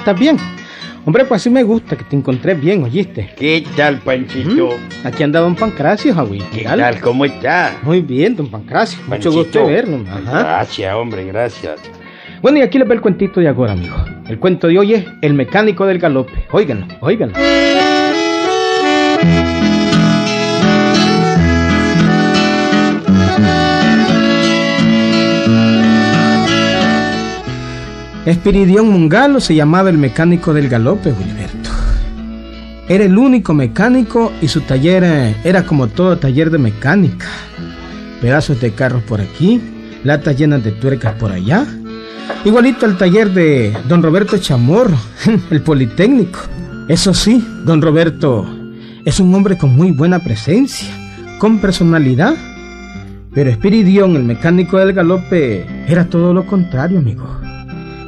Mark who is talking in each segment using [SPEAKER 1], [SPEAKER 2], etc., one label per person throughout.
[SPEAKER 1] ¿estás bien? Hombre, pues así me gusta que te encontré bien, ¿oíste?
[SPEAKER 2] ¿Qué tal, Panchito?
[SPEAKER 1] ¿Mm? Aquí anda don Pancracio, Javi.
[SPEAKER 2] ¿Qué tal? ¿Cómo está?
[SPEAKER 1] Muy bien, don Pancracio. Mucho gusto verlo. Ajá.
[SPEAKER 2] Gracias, hombre, gracias.
[SPEAKER 1] Bueno, y aquí les ve el cuentito de ahora, amigo. El cuento de hoy es El mecánico del galope. Óiganlo, óiganlo. Espiridión Mungalo se llamaba el mecánico del galope, Gilberto. Era el único mecánico y su taller eh, era como todo taller de mecánica. Pedazos de carros por aquí, latas llenas de tuercas por allá. Igualito al taller de don Roberto Chamorro, el Politécnico. Eso sí, don Roberto es un hombre con muy buena presencia, con personalidad. Pero Espiridión, el mecánico del galope, era todo lo contrario, amigo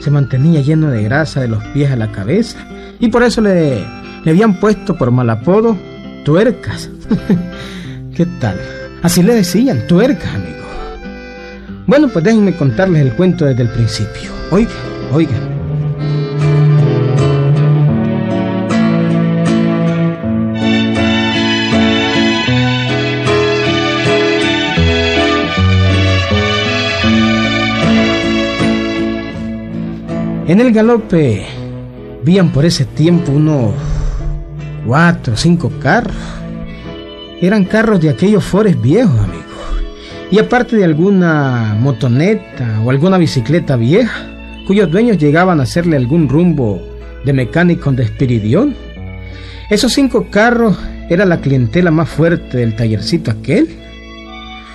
[SPEAKER 1] se mantenía lleno de grasa de los pies a la cabeza y por eso le, le habían puesto por mal apodo tuercas. ¿Qué tal? Así le decían, tuercas, amigo. Bueno, pues déjenme contarles el cuento desde el principio. Oiga, oiga. En el galope vían por ese tiempo unos cuatro o cinco carros. Eran carros de aquellos fores viejos, amigos. Y aparte de alguna motoneta o alguna bicicleta vieja, cuyos dueños llegaban a hacerle algún rumbo de mecánico de Espiridión. Esos cinco carros era la clientela más fuerte del tallercito aquel.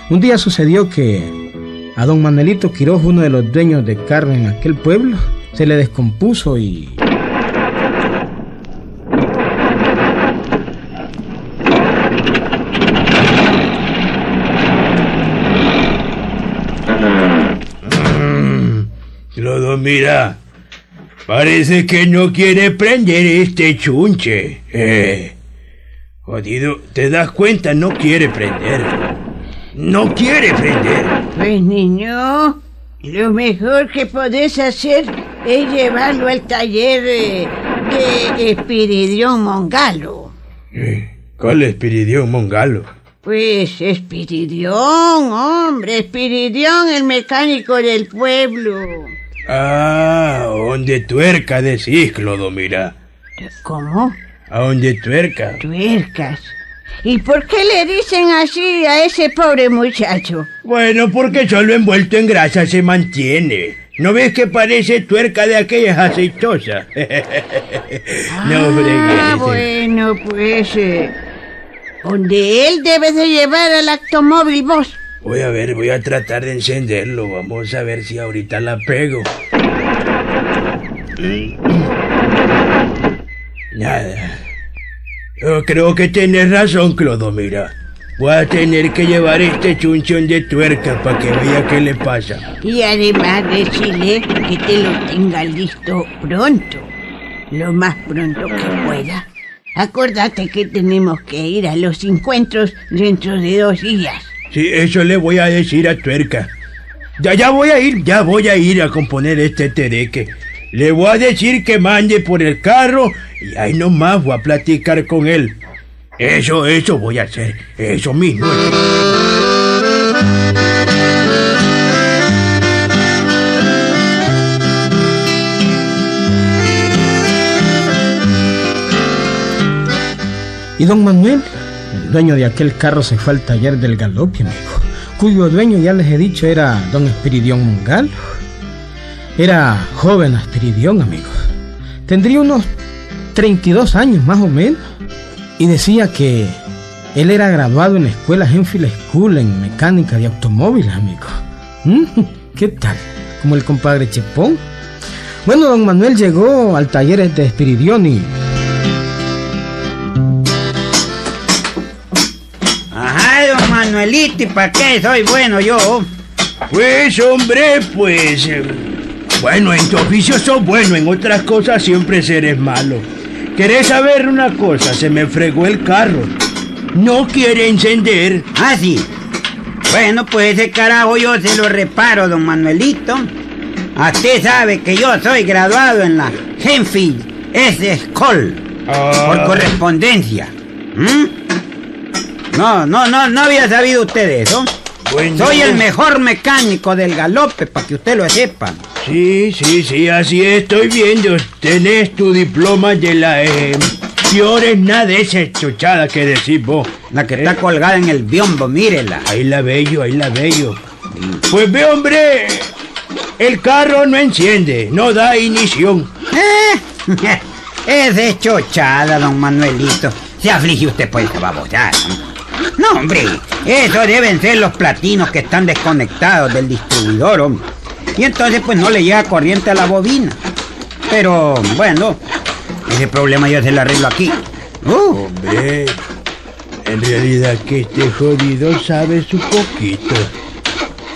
[SPEAKER 1] Un día sucedió que a don Manuelito Quiroz, uno de los dueños de carro en aquel pueblo, se le descompuso y...
[SPEAKER 2] Lodo, mira. Parece que no quiere prender este chunche. Eh. Jodido, ¿te das cuenta? No quiere prender. No quiere prender.
[SPEAKER 3] Pues niño, lo mejor que podés hacer es llevarlo al taller eh, de Espiridión Mongalo.
[SPEAKER 2] ¿Cuál es Espiridión Mongalo?
[SPEAKER 3] Pues Espiridión, hombre, Espiridión, el mecánico del pueblo.
[SPEAKER 2] Ah, donde tuerca decís, Clodomira.
[SPEAKER 3] ¿Cómo?
[SPEAKER 2] ¿A donde tuerca?
[SPEAKER 3] Tuercas. ¿Y por qué le dicen así a ese pobre muchacho?
[SPEAKER 2] Bueno, porque solo envuelto en grasa se mantiene. ¿No ves que parece tuerca de aquellas aceitosas? no,
[SPEAKER 3] Ah, bueno, pues... eh, donde él debe de llevar al automóvil vos.
[SPEAKER 2] Voy a ver, voy a tratar de encenderlo. Vamos a ver si ahorita la pego. Nada. Yo creo que tienes razón, Clodomira. Voy a tener que llevar este chunchón de tuerca para que vea qué le pasa.
[SPEAKER 3] Y además decirle que te lo tenga listo pronto. Lo más pronto que pueda. Acordate que tenemos que ir a los encuentros dentro de dos días.
[SPEAKER 2] Sí, eso le voy a decir a tuerca. Ya, ya voy a ir, ya voy a ir a componer este tereque. Le voy a decir que mande por el carro y ahí nomás voy a platicar con él. Eso, eso voy a hacer, eso mismo.
[SPEAKER 1] Y don Manuel, el dueño de aquel carro, se fue al taller del galope, amigo, cuyo dueño, ya les he dicho, era don Espiridión Mungalo. Era joven Espiridión, amigo. Tendría unos 32 años más o menos. Y decía que él era graduado en la escuela Enfield School en mecánica de automóviles, amigo. Mm, ¿Qué tal? Como el compadre Chepón. Bueno, don Manuel llegó al taller de Espiridión y
[SPEAKER 4] Ajá, don Manuelito, ¿y para qué soy bueno yo?
[SPEAKER 2] Pues hombre, pues... eh, bueno, en tu oficio sos bueno, en otras cosas siempre serás malo. ¿Querés saber una cosa? Se me fregó el carro. No quiere encender.
[SPEAKER 4] Ah, sí. Bueno, pues ese carajo yo se lo reparo, don Manuelito. Usted sabe que yo soy graduado en la Henfield S. School por
[SPEAKER 2] Ah,
[SPEAKER 4] correspondencia. ¿Mm? No, no, no, no había sabido usted eso.
[SPEAKER 2] bueno.
[SPEAKER 4] Soy el mejor mecánico del galope, para que usted lo sepa.
[SPEAKER 2] Sí, sí, sí, así estoy viendo. Tenés tu diploma de la... Eh, Fiores, nada de esa chochada que decís vos.
[SPEAKER 4] La que está colgada en el biombo, mírela.
[SPEAKER 2] Ahí la veo, ahí la veo. Pues ve, hombre, el carro no enciende, no da inición.
[SPEAKER 4] Eh, es de chochada, don Manuelito. Se aflige usted por esa babosada. No, hombre, eso deben ser los platinos que están desconectados del distribuidor, hombre. Y entonces pues no le llega corriente a la bobina. Pero, bueno, ese problema yo se lo arreglo aquí. Uh,
[SPEAKER 2] Hombre, en realidad que este jodido sabe su poquito.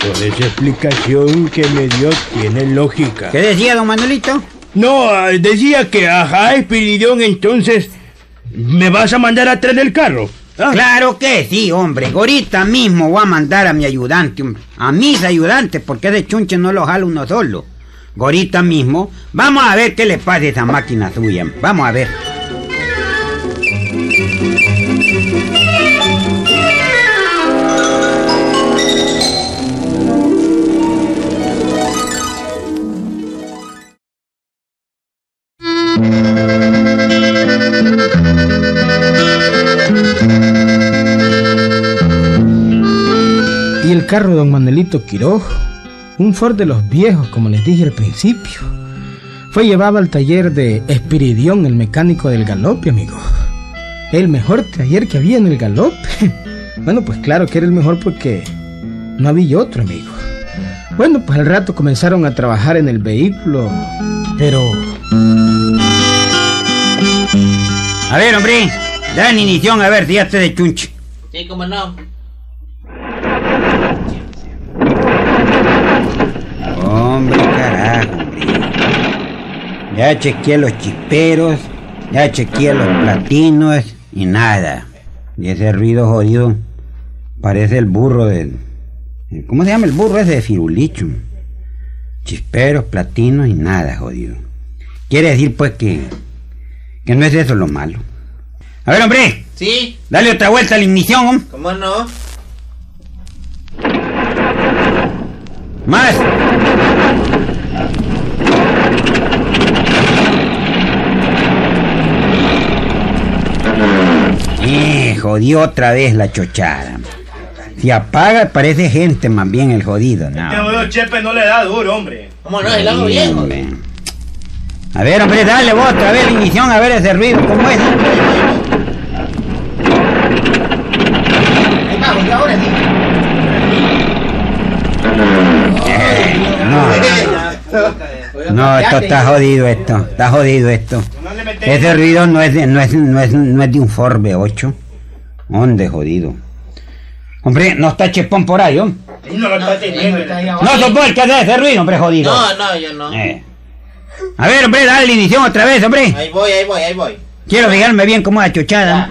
[SPEAKER 2] Toda esa explicación que me dio tiene lógica.
[SPEAKER 4] ¿Qué decía don Manuelito?
[SPEAKER 2] No, decía que, ajá, Espiridión, entonces, ¿me vas a mandar a traer el carro? Ah,
[SPEAKER 4] Claro que sí, hombre. Ahorita mismo voy a mandar a mi ayudante. A mis ayudantes, porque de chunche no lo jala uno solo. Ahorita mismo, vamos a ver qué le pasa a esa máquina suya. Vamos a ver.
[SPEAKER 1] Carro de don Manuelito Quiroz, un Ford de los viejos, como les dije al principio, fue llevado al taller de Espiridión, el mecánico del galope, amigo. El mejor taller que había en el galope. Bueno, pues claro que era el mejor porque no había otro, amigo. Bueno, pues al rato comenzaron a trabajar en el vehículo, pero
[SPEAKER 4] A ver, hombre. Dan inición a ver si ya esté de chunche.
[SPEAKER 5] Sí, cómo no.
[SPEAKER 4] Hombre, carajo, hombre. Ya chequeé los chisperos, ya chequeé los platinos y nada. Y ese ruido jodido parece el burro del... ¿Cómo se llama el burro ese de Firulicho? Chisperos, platinos y nada, jodido. Quiere decir pues que... Que no es eso lo malo. A ver, hombre,
[SPEAKER 5] Sí,
[SPEAKER 4] dale otra vuelta a la ignición, hombre.
[SPEAKER 5] cómo no.
[SPEAKER 4] Más. Eh, jodió otra vez la chochada. Si apaga parece gente más bien el jodido, no.
[SPEAKER 2] Chepe no le da duro, hombre.
[SPEAKER 5] ¿Cómo no? El hago bien.
[SPEAKER 4] Hombre. A ver, hombre, dale vos otra vez la ignición a ver ese ruido, ¿cómo es?
[SPEAKER 5] Ahí vamos, yo ahora sí.
[SPEAKER 4] No, no, esto está jodido esto, está jodido esto. Ese ruido no es de, no es, no es, no es de un Ford V8. ¿Dónde jodido? Hombre, no está Chepón por ahí, hombre.
[SPEAKER 2] No lo está
[SPEAKER 4] No sos vos el que hace ese ruido, hombre, jodido.
[SPEAKER 5] No, no, yo no.
[SPEAKER 4] Eh. A ver, hombre, dale la inición otra vez, hombre.
[SPEAKER 5] Ahí voy, ahí voy, ahí voy.
[SPEAKER 4] Quiero fijarme bien cómo es la chochada.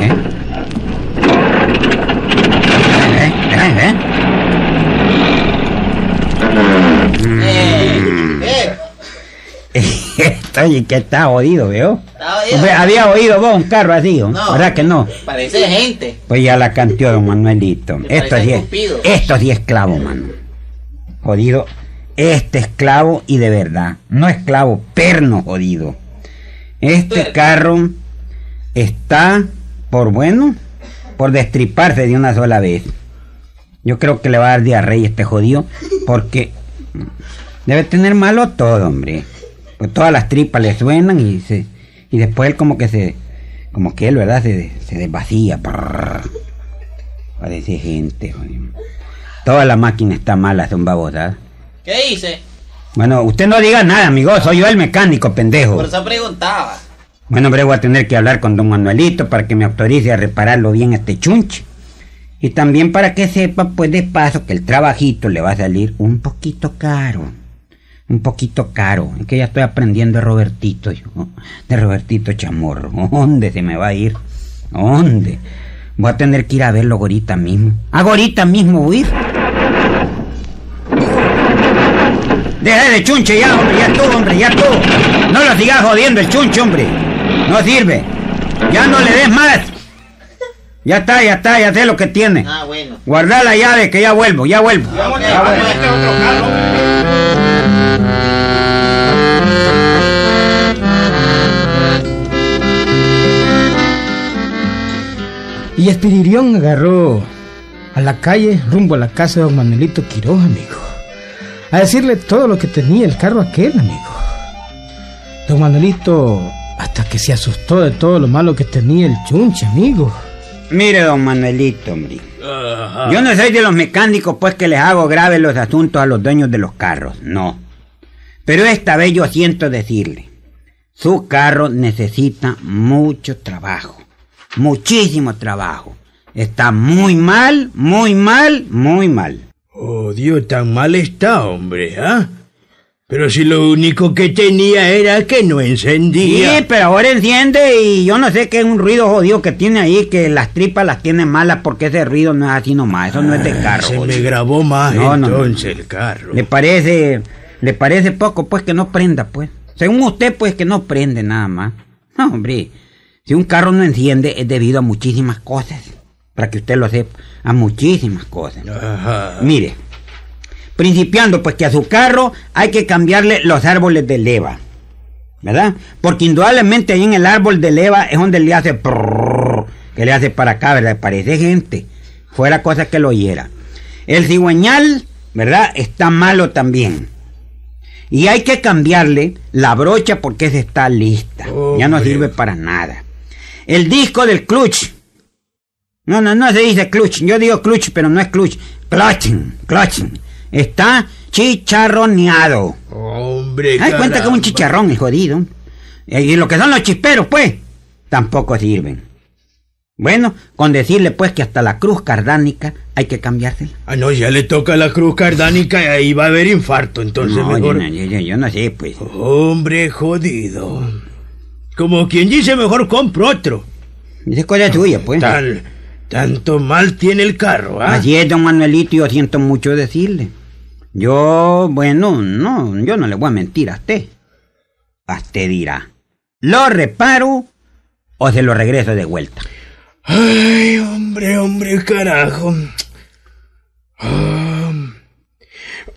[SPEAKER 4] ¿Eh? ¿Eh? ¿Eh?
[SPEAKER 5] Eh, eh.
[SPEAKER 4] Y que está jodido, ¿veo?
[SPEAKER 5] Jodido.
[SPEAKER 4] Hombre, había oído vos un carro así, ¿no?
[SPEAKER 5] No.
[SPEAKER 4] ¿verdad que no?
[SPEAKER 5] Parece gente.
[SPEAKER 4] Pues ya la canteó don Manuelito.
[SPEAKER 5] Me
[SPEAKER 4] Esto
[SPEAKER 5] parece
[SPEAKER 4] sí es,
[SPEAKER 5] Cupido.
[SPEAKER 4] esto sí es clavo, mano. Jodido. Este esclavo y de verdad. No esclavo, perno jodido. Este carro está por bueno, por destriparse de una sola vez. Yo creo que le va a dar diarrea este jodido, porque debe tener malo todo, hombre. Pues todas las tripas le suenan y se y después él como que se como que él, ¿verdad? Se, se desvacía. Parece gente. Toda la máquina está mala, son babosadas.
[SPEAKER 5] ¿Qué hice?
[SPEAKER 4] Bueno, usted no diga nada, amigo, soy yo el mecánico, pendejo.
[SPEAKER 5] Por eso preguntaba.
[SPEAKER 4] Bueno, hombre, voy a tener que hablar con don Manuelito para que me autorice a repararlo bien este chunche. Y también para que sepa, pues de paso, que el trabajito le va a salir un poquito caro. Un poquito caro. Es que ya estoy aprendiendo de Robertito, yo. De Robertito Chamorro. ¿Dónde se me va a ir? ¿Dónde? Voy a tener que ir a verlo ahorita mismo. ¿Ahorita mismo voy a ir? Deja de chunche ya, hombre, ya tú, hombre, ya tú. No lo sigas jodiendo el chunche, hombre. No sirve. Ya no le des más. Ya está, ya está, ya sé lo que tiene.
[SPEAKER 5] Ah, bueno.
[SPEAKER 4] Guarda la llave que ya vuelvo, ya vuelvo. Ya vuelvo.
[SPEAKER 1] Y Espiririón agarró a la calle rumbo a la casa de don Manuelito Quiroz, amigo. A decirle todo lo que tenía el carro aquel, amigo. Don Manuelito hasta que se asustó de todo lo malo que tenía el chunche, amigo.
[SPEAKER 4] Mire, don Manuelito, hombre. Yo no soy de los mecánicos, pues que les hago graves los asuntos a los dueños de los carros, no. Pero esta vez yo siento decirle, su carro necesita mucho trabajo, muchísimo trabajo. Está muy mal, muy mal, muy mal.
[SPEAKER 2] Oh, Dios, tan mal está, hombre, ¿ah? Pero si lo único que tenía era que no
[SPEAKER 4] Sí,
[SPEAKER 2] encendía.
[SPEAKER 4] pero ahora enciende y yo no sé qué es un ruido jodido que tiene ahí, que las tripas las tiene malas porque ese ruido no es así nomás, eso no es de carro.
[SPEAKER 2] Ah, Se me grabó más
[SPEAKER 4] No, no, no.
[SPEAKER 2] entonces el carro.
[SPEAKER 4] Le parece, le parece poco, pues que no prenda, pues. Según usted, pues que no prende nada más. No, hombre, si un carro no enciende es debido a muchísimas cosas. Para que usted lo sepa, a muchísimas cosas.
[SPEAKER 2] Ajá.
[SPEAKER 4] Mire, principiando, pues que a su carro hay que cambiarle los árboles de leva. ¿Verdad? Porque indudablemente ahí en el árbol de leva es donde le hace que le hace para acá, ¿verdad? Parece gente. Fuera cosa que lo oyera. El cigüeñal, ¿verdad? Está malo también. Y hay que cambiarle la brocha porque esa está lista. Ya no sirve para nada. El disco del clutch. No, no, no se dice clutch. Yo digo clutch, pero no es clutch. Clutching, clutching. Está chicharroneado.
[SPEAKER 2] Hombre,
[SPEAKER 4] Hay cuenta que es un chicharrón, el jodido. Eh, Y lo que son los chisperos, pues, tampoco sirven. Bueno, con decirle, pues, que hasta la cruz cardánica hay que cambiársela.
[SPEAKER 2] Ah, no, ya le toca la cruz cardánica y ahí va a haber infarto, entonces
[SPEAKER 4] No,
[SPEAKER 2] mejor...
[SPEAKER 4] yo, no- yo- yo- yo no sé, pues.
[SPEAKER 2] Hombre, jodido. Como quien dice, mejor compro otro.
[SPEAKER 4] Esa es cosa suya, pues.
[SPEAKER 2] Tal, tanto mal tiene el carro, ¿ah?
[SPEAKER 4] Así es, don Manuelito, yo siento mucho decirle. Yo, bueno, no, yo no le voy a mentir a usted. A usted dirá, ¿lo reparo o se lo regreso de vuelta?
[SPEAKER 2] Ay, hombre, hombre, carajo. Ah,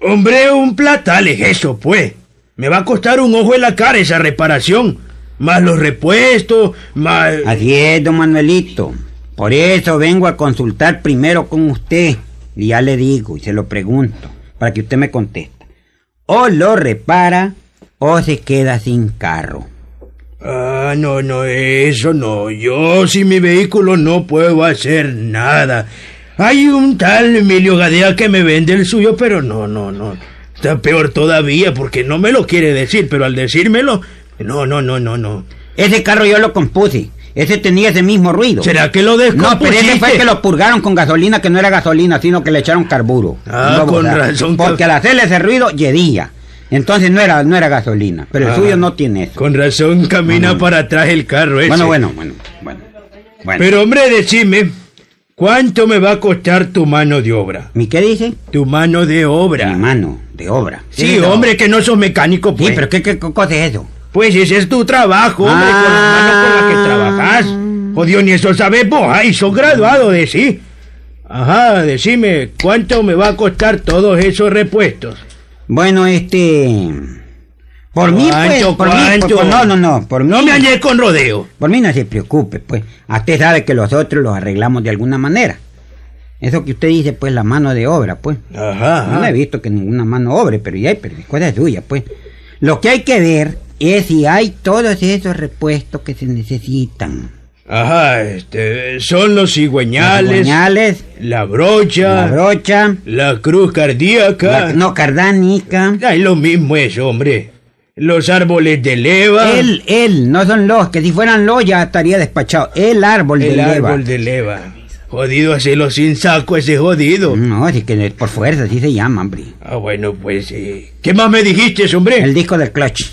[SPEAKER 2] hombre, un platal es eso, pues. Me va a costar un ojo en la cara esa reparación. Más los repuestos, más...
[SPEAKER 4] Así es, don Manuelito. Por eso vengo a consultar primero con usted. Y ya le digo y se lo pregunto, para que usted me conteste. O lo repara o se queda sin carro.
[SPEAKER 2] Ah, no, no, eso no. Yo sin mi vehículo no puedo hacer nada. Hay un tal Emilio Gadea que me vende el suyo, pero no, no, no. Está peor todavía porque no me lo quiere decir, pero al decírmelo, no, no, no, no, no.
[SPEAKER 4] Ese carro yo lo compuse. Ese tenía ese mismo ruido.
[SPEAKER 2] ¿Será que lo
[SPEAKER 4] No,
[SPEAKER 2] descompusiste?
[SPEAKER 4] pero ese fue que lo purgaron con gasolina que no era gasolina, sino que le echaron carburo.
[SPEAKER 2] Ah,
[SPEAKER 4] No,
[SPEAKER 2] con razón que-
[SPEAKER 4] Porque al hacerle ese ruido, yedía. Entonces no era, no era gasolina. Pero el
[SPEAKER 2] Ah.
[SPEAKER 4] suyo no tiene eso.
[SPEAKER 2] Con razón camina para atrás el carro ese.
[SPEAKER 4] Bueno, bueno, bueno, bueno. bueno.
[SPEAKER 2] Pero hombre, decime, ¿cuánto me va a costar tu mano de obra?
[SPEAKER 4] ¿Mi qué dice?
[SPEAKER 2] Tu mano de obra.
[SPEAKER 4] Mi mano de obra.
[SPEAKER 2] Sí, hombre, que no sos mecánico,
[SPEAKER 4] Sí,
[SPEAKER 2] pues.
[SPEAKER 4] pero ¿qué, qué cosa es eso?
[SPEAKER 2] Pues ese es tu trabajo, hombre, con la
[SPEAKER 4] Ah.
[SPEAKER 2] mano con la que trabajas. Jodido, ni eso sabes vos, ay, sos graduado de sí. Ajá, decime, ¿cuánto me va a costar todos esos repuestos?
[SPEAKER 4] Bueno, este... Por mí, pues,
[SPEAKER 2] ¿Cuánto,
[SPEAKER 4] por mí, por- por- no, no, no, por mí,
[SPEAKER 2] No me hallé con rodeo.
[SPEAKER 4] por mí no se preocupe, pues, usted sabe que los otros los arreglamos de alguna manera. Eso que usted dice, pues, la mano de obra, pues.
[SPEAKER 2] Ajá,
[SPEAKER 4] no he visto que ninguna mano obre, pero ya hay, pero es cosa suya, pues. Lo que hay que ver es si hay todos esos repuestos que se necesitan.
[SPEAKER 2] Ajá, este, son los cigüeñales,
[SPEAKER 4] Cigüeñales,
[SPEAKER 2] la brocha,
[SPEAKER 4] la brocha,
[SPEAKER 2] la cruz cardíaca.
[SPEAKER 4] la, no cardánica.
[SPEAKER 2] Ay, lo mismo es, hombre. Los árboles de leva.
[SPEAKER 4] Él, él, no son los, que si fueran los ya estaría despachado. El árbol de
[SPEAKER 2] el
[SPEAKER 4] leva.
[SPEAKER 2] árbol de leva. Jodido hacerlo sin saco ese jodido.
[SPEAKER 4] No, así que por fuerza, así se llama, hombre.
[SPEAKER 2] Ah, bueno, pues, eh, ¿qué más me dijiste, hombre?
[SPEAKER 4] El disco del clutch.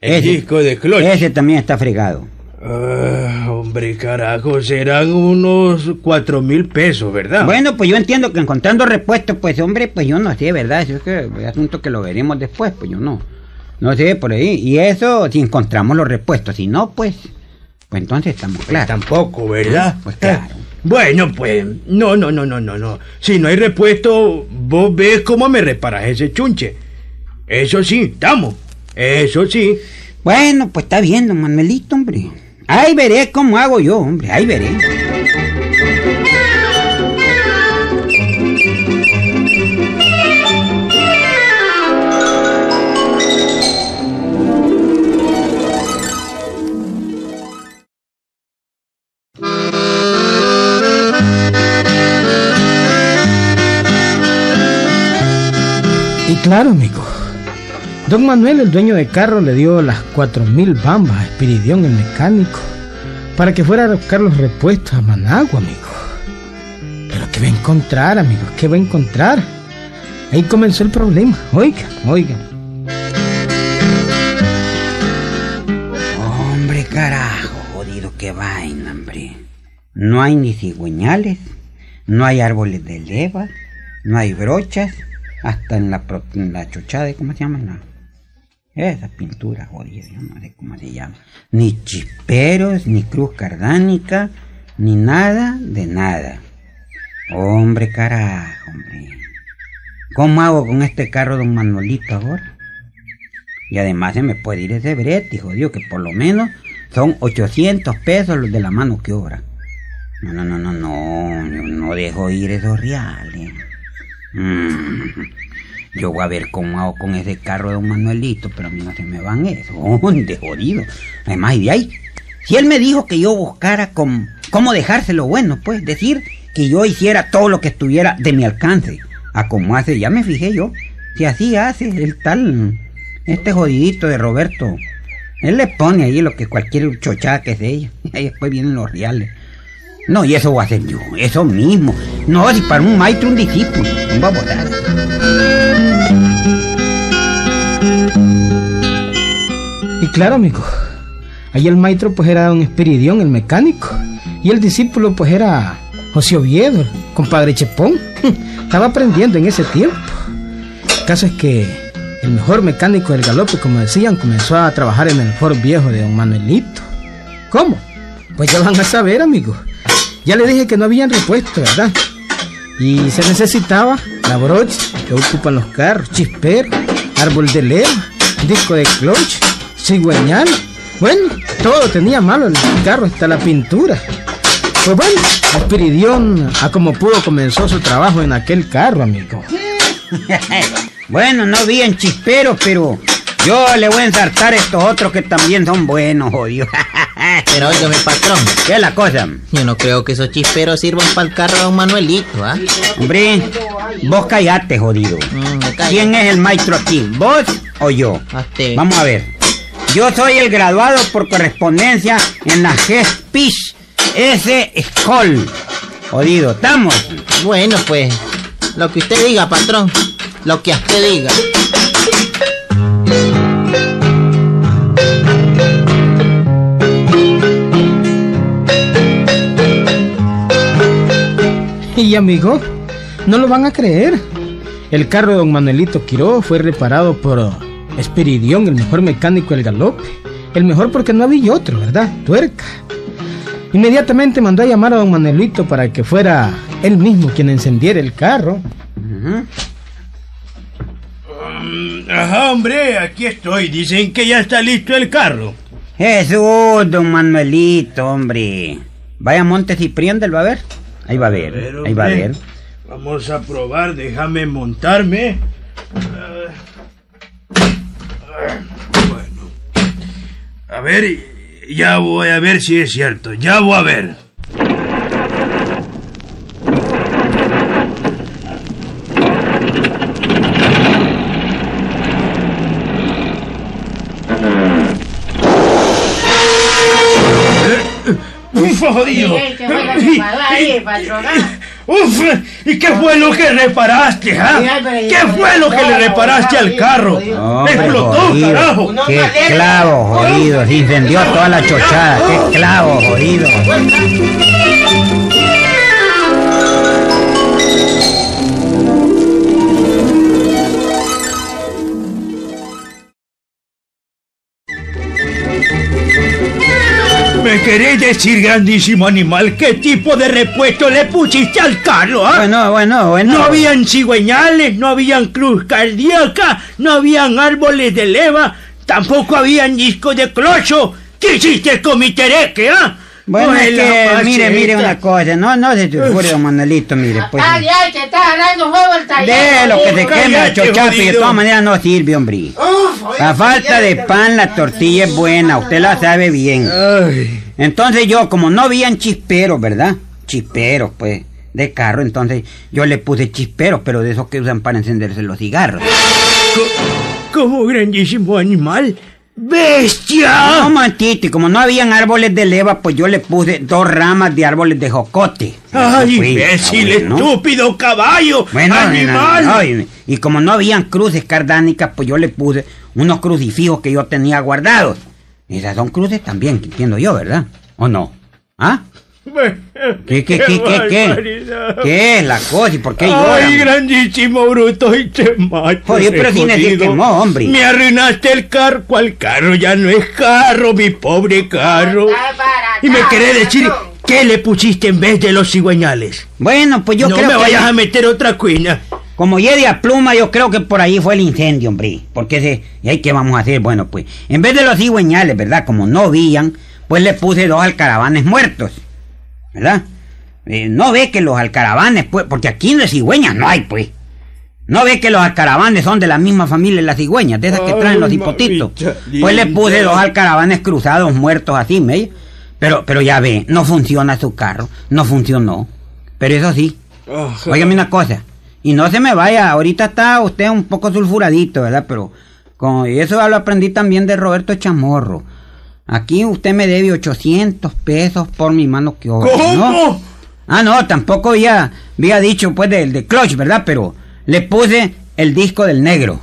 [SPEAKER 2] El
[SPEAKER 4] ese.
[SPEAKER 2] disco de clutch.
[SPEAKER 4] Ese también está fregado.
[SPEAKER 2] Ah, hombre. Carajo, serán unos cuatro mil pesos, ¿verdad?
[SPEAKER 4] Bueno, pues yo entiendo que encontrando repuestos, pues hombre, pues yo no sé, ¿verdad? Eso es que es asunto que lo veremos después, pues yo no. No sé, por ahí. Y eso si encontramos los repuestos, si no, pues. Pues entonces estamos claros.
[SPEAKER 2] Tampoco, ¿verdad?
[SPEAKER 4] Pues claro.
[SPEAKER 2] Bueno, pues, no, no, no, no, no, no. Si no hay repuesto, vos ves cómo me reparas ese chunche. Eso sí, estamos. Eso sí.
[SPEAKER 4] Bueno, pues está bien, don Manuelito, hombre. Ahí veré cómo hago yo, hombre, ahí veré.
[SPEAKER 1] Claro. Don Manuel, el dueño de carro, le dio las cuatro mil bambas a Espiridión, el mecánico, para que fuera a buscar los repuestos a Managua, amigo. Pero ¿qué va a encontrar, amigo? ¿Qué va a encontrar? Ahí comenzó el problema. Oiga, oiga.
[SPEAKER 4] Hombre, carajo, jodido, qué vaina, hombre. No hay ni cigüeñales, no hay árboles de leva, no hay brochas, hasta en la, en la chochada, ¿cómo se llama? La, esa pintura, jodida, yo no sé cómo se llama. Ni chisperos, ni cruz cardánica, ni nada de nada. Hombre, carajo, hombre. ¿Cómo hago con este carro, don Manuelito, ahora? Y además se me puede ir ese brete, jodido, que por lo menos son 800 pesos los de la mano que obra. No, no, no, no, no, no dejo ir esos reales. Mm, Yo voy a ver cómo hago con ese carro de don Manuelito, pero a mí no se me van eso. ¿Dónde, jodido? Además, y de ahí, si él me dijo que yo buscara com- cómo dejárselo bueno, pues, decir que yo hiciera todo lo que estuviera de mi alcance. A como hace, ya me fijé yo, si así hace el tal, este jodidito de Roberto. Él le pone ahí lo que cualquier chochada que ella. Y ahí después vienen los reales. No, y eso voy a hacer yo, eso mismo. No, si para un maestro, un discípulo, un babosazo.
[SPEAKER 1] Y claro, amigo. Ahí el maestro pues era don Espiridión, el mecánico. Y el discípulo pues era José Oviedo, compadre Chepón. Estaba aprendiendo en ese tiempo. El caso es que el mejor mecánico del galope, como decían, comenzó a trabajar en el Ford viejo de don Manuelito. ¿Cómo? Pues ya van a saber, amigo. Ya le dije que no habían repuesto, ¿verdad? Y se necesitaba la brocha que ocupan los carros, chispero, árbol de leva, disco de clutch, cigüeñal. Bueno, todo tenía malo el carro, hasta la pintura. Pues bueno, Espiridión, a como pudo, comenzó su trabajo en aquel carro, amigo.
[SPEAKER 4] bueno, no vi en chisperos, pero yo le voy a ensartar estos otros que también son buenos, jodido.
[SPEAKER 5] Pero oiga, mi patrón,
[SPEAKER 4] ¿Qué es la cosa?
[SPEAKER 5] yo no creo que esos chisperos sirvan para el carro de don Manuelito, ¿ah?
[SPEAKER 4] Hombre, vos callate, jodido.
[SPEAKER 5] Mm.
[SPEAKER 4] ¿Quién es el maestro aquí? ¿Vos o yo? Vamos a ver. Yo soy el graduado por correspondencia en la GESPISH S School. Jodido, ¿estamos?
[SPEAKER 5] Bueno, pues, lo que usted diga, patrón. Lo que usted diga.
[SPEAKER 1] Y amigo, no lo van a creer. El carro de don Manuelito Quiró fue reparado por Espiridión, el mejor mecánico del galope. El mejor porque no había otro, ¿verdad? Tuerca. Inmediatamente mandó a llamar a don Manuelito para que fuera él mismo quien encendiera el carro.
[SPEAKER 2] Mm, Ajá, hombre, aquí estoy. Dicen que ya está listo el carro.
[SPEAKER 4] Jesús, don Manuelito, hombre. Vaya Monte Ciprián del va a ver. Ahí va a ver,
[SPEAKER 2] ver,
[SPEAKER 4] ahí va a ver.
[SPEAKER 2] Vamos a probar, déjame montarme. Bueno. A ver, ya voy a ver si es cierto. Ya voy a ver.
[SPEAKER 6] Para ahí, patrona.
[SPEAKER 2] ¡Uf! ¿Y qué fue lo que reparaste, ah? ¿Qué fue lo que le reparaste al carro?
[SPEAKER 4] Hombre,
[SPEAKER 2] ¡Explotó,
[SPEAKER 4] jodido.
[SPEAKER 2] carajo!
[SPEAKER 4] Qué clavo, jodido. Se incendió toda la chochada. Qué clavo, jodido.
[SPEAKER 2] ¿Me querés decir, grandísimo animal, qué tipo de repuesto le pusiste al carro, ah?
[SPEAKER 4] Bueno, bueno, bueno.
[SPEAKER 2] No habían cigüeñales, no habían cruz cardíaca, no habían árboles de leva, tampoco habían discos de clocho. ¿Qué hiciste con mi tereque, ah?
[SPEAKER 4] Bueno, es que, mire, mire una cosa, no, no se te ocurre, don Manuelito, mire, pues.
[SPEAKER 6] Ay, ay, te está dando fuego el taller.
[SPEAKER 4] De lo que se
[SPEAKER 2] cállate,
[SPEAKER 4] chochapi, de todas maneras no sirve, hombre.
[SPEAKER 6] Uf,
[SPEAKER 4] La falta de pan, la tortilla es buena, usted la sabe bien.
[SPEAKER 2] Ay,
[SPEAKER 4] Entonces yo, como no habían chisperos, ¿verdad? Chisperos, pues, de carro, entonces yo le puse chisperos, pero de esos que usan para encenderse los cigarros.
[SPEAKER 2] como grandísimo animal. ¡Bestia!
[SPEAKER 4] No, mantito, y como no habían árboles de leva, pues yo le puse dos ramas de árboles de jocote.
[SPEAKER 2] ¡Ay,
[SPEAKER 4] fue,
[SPEAKER 2] imbécil, estúpido caballo!
[SPEAKER 4] Bueno,
[SPEAKER 2] ¡Animal!
[SPEAKER 4] no, no, y, y como no habían cruces cardánicas, pues yo le puse unos crucifijos que yo tenía guardados. Esas son cruces también, que entiendo yo, ¿verdad? ¿O no? ¿Ah? ¿Qué, qué, qué, qué, qué? ¿Qué es la cosa y por qué
[SPEAKER 2] ¡Ay,
[SPEAKER 4] lloran?
[SPEAKER 2] grandísimo bruto! ¡Y te mato!
[SPEAKER 4] Joder, pero sin decir que no, hombre.
[SPEAKER 2] Me arruinaste el carro. ¿Cuál carro? Ya no es carro, mi pobre carro. Y me querés decir qué le pusiste en vez de los cigüeñales.
[SPEAKER 4] Bueno, pues yo
[SPEAKER 2] no
[SPEAKER 4] creo
[SPEAKER 2] me
[SPEAKER 4] que...
[SPEAKER 2] vayas a meter otra cuina.
[SPEAKER 4] Como llegué a pluma, yo creo que por ahí fue el incendio, hombre. Porque ese... ¿Y ahí qué vamos a hacer? Bueno, pues, en vez de los cigüeñales, ¿verdad? Como no vían, pues le puse dos alcaravanes muertos. ¿Verdad? Eh, no ve que los alcaravanes, pues, porque aquí de cigüeñas no hay, pues. No ve que los alcaravanes son de la misma familia de las cigüeñas, de esas que traen los hipotitos. Pues le puse dos alcaravanes cruzados muertos así, ¿me? Pero, pero ya ve, no funciona su carro, no funcionó. Pero eso sí, Óigame una cosa. Y no se me vaya, ahorita está usted un poco sulfuradito, ¿verdad? Pero con, y eso lo aprendí también de Roberto Chamorro. Aquí usted me debe 800 pesos por mi mano que obra, ¿no?
[SPEAKER 2] ¿Cómo?
[SPEAKER 4] Ah, no, tampoco había, había dicho pues del de Clutch, ¿verdad? Pero le puse el disco del negro.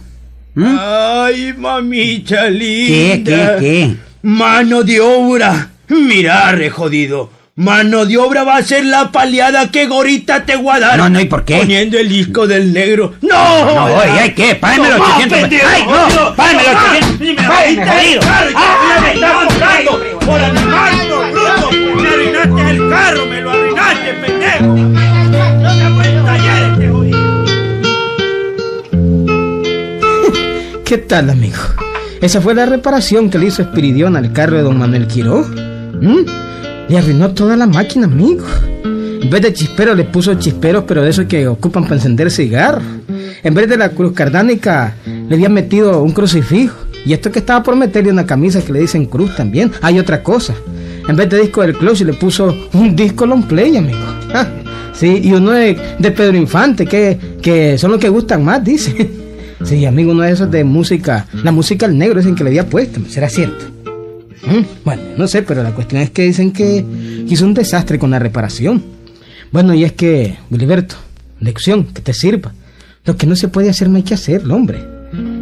[SPEAKER 4] ¿Mm?
[SPEAKER 2] Ay, mamita
[SPEAKER 4] ¿Qué,
[SPEAKER 2] linda.
[SPEAKER 4] qué, qué?
[SPEAKER 2] Mano de obra. Mira, re jodido. Mano de obra va a ser la paliada que Gorita te guardar.
[SPEAKER 4] No, no, ¿y por qué?
[SPEAKER 2] Poniendo el disco del negro. ¡No!
[SPEAKER 4] No, oye, ¿ay qué? Págame los
[SPEAKER 2] No,
[SPEAKER 4] 800 pesos.
[SPEAKER 2] pendejo,
[SPEAKER 4] ¡Ay, no! ¡Págame los
[SPEAKER 2] Ah,
[SPEAKER 4] 800!
[SPEAKER 2] y me
[SPEAKER 4] ¡Págame, jodido! ¡Ah,
[SPEAKER 2] me estás
[SPEAKER 4] no,
[SPEAKER 2] cobrando
[SPEAKER 4] hombre!
[SPEAKER 2] por animal, por bruto. Me arruinaste el carro, me lo arruinaste, pendejo. No este jodido.
[SPEAKER 1] ¿Qué tal, amigo? Esa fue la reparación que le hizo Espiridión al carro de don Manuel Quiró. ¿Mm? Le arruinó toda la máquina, amigo. En vez de chispero le puso chisperos, pero de esos que ocupan para encender cigarros. En vez de la cruz cardánica le había metido un crucifijo. Y esto que estaba por meterle una camisa que le dicen cruz también. Hay otra cosa. En vez de disco del Close le puso un disco long play, amigo. Ah, sí, y uno de, de Pedro Infante, que, que son los que gustan más, dice. Sí, amigo, uno de esos de música, la música al negro dicen que le había puesto, ¿será cierto? Mm, Bueno, no sé, pero la cuestión es que dicen que hizo un desastre con la reparación. Bueno, y es que, Wilberto, lección, que te sirva. Lo que no se puede hacer no hay que hacerlo, hombre.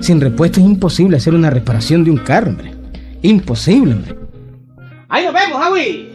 [SPEAKER 1] Sin repuesto es imposible hacer una reparación de un carro, hombre. Imposible, hombre.
[SPEAKER 5] Ahí nos vemos, Javi.